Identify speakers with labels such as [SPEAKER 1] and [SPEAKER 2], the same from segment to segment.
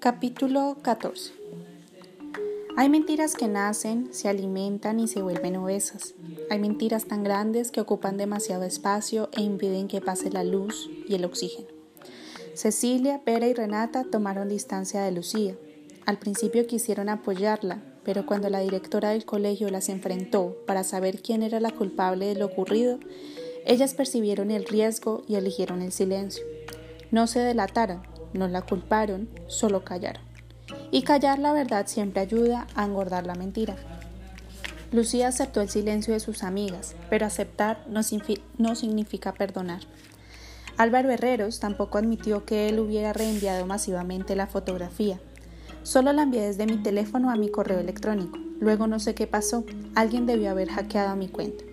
[SPEAKER 1] Capítulo 14 Hay mentiras que nacen, se alimentan y se vuelven obesas. Hay mentiras tan grandes que ocupan demasiado espacio e impiden que pase la luz y el oxígeno. Cecilia, Pera y Renata tomaron distancia de Lucía. Al principio quisieron apoyarla, pero cuando la directora del colegio las enfrentó para saber quién era la culpable de lo ocurrido, ellas percibieron el riesgo y eligieron el silencio. No se delataron, no la culparon, solo callaron. Y callar la verdad siempre ayuda a engordar la mentira. Lucía aceptó el silencio de sus amigas, pero aceptar no, significa perdonar. Álvaro Herreros tampoco admitió que él hubiera reenviado masivamente la fotografía. Solo la envié desde mi teléfono a mi correo electrónico. Luego no sé qué pasó. Alguien debió haber hackeado mi cuenta.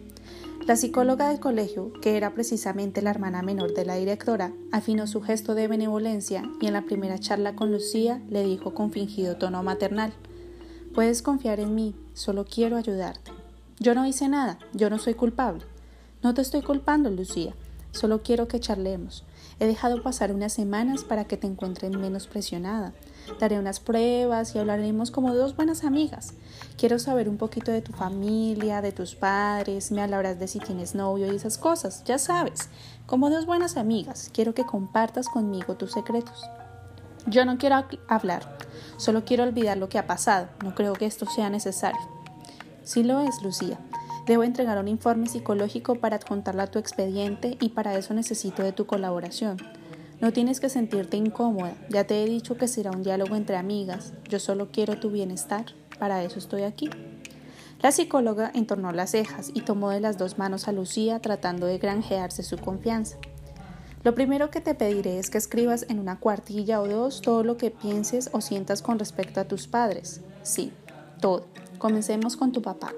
[SPEAKER 1] La psicóloga del colegio, que era precisamente la hermana menor de la directora, afinó su gesto de benevolencia y en la primera charla con Lucía le dijo con fingido tono maternal Puedes confiar en mí, solo quiero ayudarte. Yo no hice nada, yo no soy culpable. No te estoy culpando, Lucía, solo quiero que charlemos. He dejado pasar unas semanas para que te encuentres menos presionada. Daré unas pruebas y hablaremos como dos buenas amigas. Quiero saber un poquito de tu familia, de tus padres, me hablarás de si tienes novio y esas cosas, ya sabes. Como dos buenas amigas, quiero que compartas conmigo tus secretos. Yo no quiero hablar, solo quiero olvidar lo que ha pasado. No creo que esto sea necesario. Sí lo es, Lucía. Debo entregar un informe psicológico para adjuntarlo a tu expediente y para eso necesito de tu colaboración. No tienes que sentirte incómoda, ya te he dicho que será un diálogo entre amigas, yo solo quiero tu bienestar, para eso estoy aquí. La psicóloga entornó las cejas y tomó de las dos manos a Lucía tratando de granjearse su confianza. Lo primero que te pediré es que escribas en una cuartilla o dos todo lo que pienses o sientas con respecto a tus padres. Sí, todo. Comencemos con tu papá.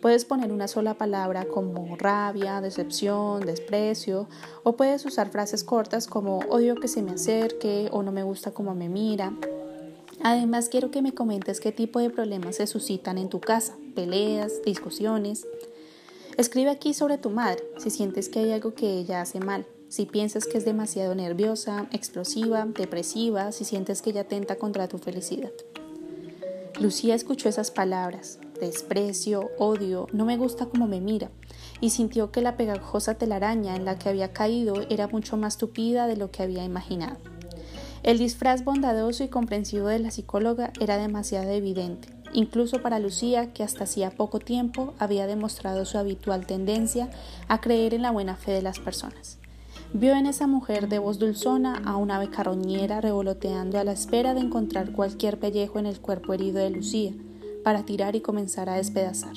[SPEAKER 1] Puedes poner una sola palabra como rabia, decepción, desprecio, o puedes usar frases cortas como odio que se me acerque o no me gusta cómo me mira. Además, quiero que me comentes qué tipo de problemas se suscitan en tu casa, peleas, discusiones. Escribe aquí sobre tu madre, si sientes que hay algo que ella hace mal, si piensas que es demasiado nerviosa, explosiva, depresiva, si sientes que ella atenta contra tu felicidad. Lucía escuchó esas palabras, desprecio, odio, no me gusta cómo me mira, y sintió que la pegajosa telaraña en la que había caído era mucho más tupida de lo que había imaginado. El disfraz bondadoso y comprensivo de la psicóloga era demasiado evidente, incluso para Lucía, que hasta hacía poco tiempo había demostrado su habitual tendencia a creer en la buena fe de las personas. Vio en esa mujer de voz dulzona a una ave revoloteando a la espera de encontrar cualquier pellejo en el cuerpo herido de Lucía, para tirar y comenzar a despedazar.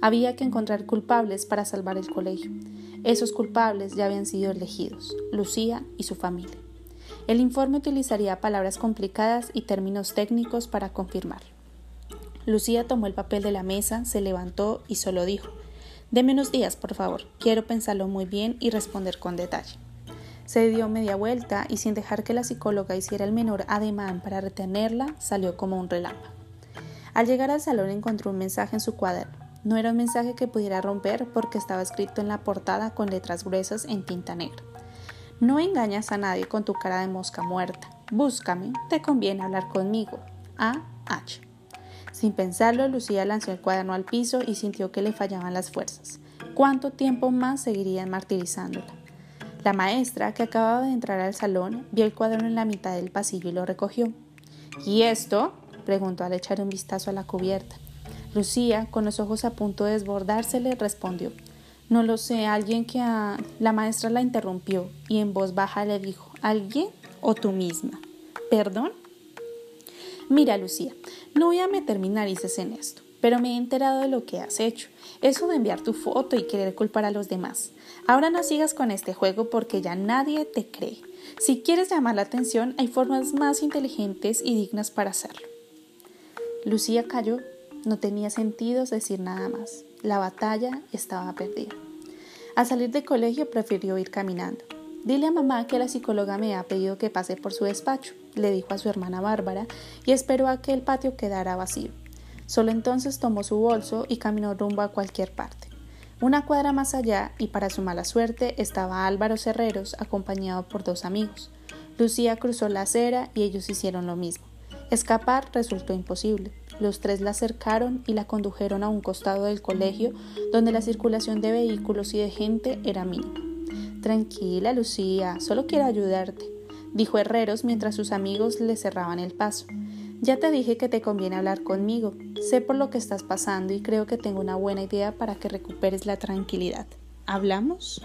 [SPEAKER 1] Había que encontrar culpables para salvar el colegio. Esos culpables ya habían sido elegidos, Lucía y su familia. El informe utilizaría palabras complicadas y términos técnicos para confirmar. Lucía tomó el papel de la mesa, se levantó y solo dijo Deme unos días, por favor. Quiero pensarlo muy bien y responder con detalle. Se dio media vuelta y sin dejar que la psicóloga hiciera el menor ademán para retenerla, salió como un relámpago. Al llegar al salón encontró un mensaje en su cuaderno. No era un mensaje que pudiera romper porque estaba escrito en la portada con letras gruesas en tinta negra. No engañas a nadie con tu cara de mosca muerta. Búscame, te conviene hablar conmigo. A. H. Sin pensarlo, Lucía lanzó el cuaderno al piso y sintió que le fallaban las fuerzas. ¿Cuánto tiempo más seguirían martirizándola? La maestra, que acababa de entrar al salón, vio el cuaderno en la mitad del pasillo y lo recogió. ¿Y esto? Preguntó al echar un vistazo a la cubierta. Lucía, con los ojos a punto de desbordársele, respondió No lo sé, alguien que a... La maestra la interrumpió y en voz baja le dijo ¿Alguien o tú misma? ¿Perdón? Mira, Lucía, no voy a meter mi narices en esto, pero me he enterado de lo que has hecho. Eso de enviar tu foto y querer culpar a los demás. Ahora no sigas con este juego porque ya nadie te cree. Si quieres llamar la atención, hay formas más inteligentes y dignas para hacerlo. Lucía cayó. No tenía sentido decir nada más. La batalla estaba perdida. Al salir del colegio prefirió ir caminando. Dile a mamá que la psicóloga me ha pedido que pase por su despacho, le dijo a su hermana Bárbara, y esperó a que el patio quedara vacío. Solo entonces tomó su bolso y caminó rumbo a cualquier parte. Una cuadra más allá, y para su mala suerte, estaba Álvaro Herreros acompañado por dos amigos. Lucía cruzó la acera y ellos hicieron lo mismo. Escapar resultó imposible. Los tres la acercaron y la condujeron a un costado del colegio donde la circulación de vehículos y de gente era mínima. Tranquila, Lucía, solo quiero ayudarte, dijo Herreros mientras sus amigos le cerraban el paso. Ya te dije que te conviene hablar conmigo. Sé por lo que estás pasando y creo que tengo una buena idea para que recuperes la tranquilidad. ¿Hablamos?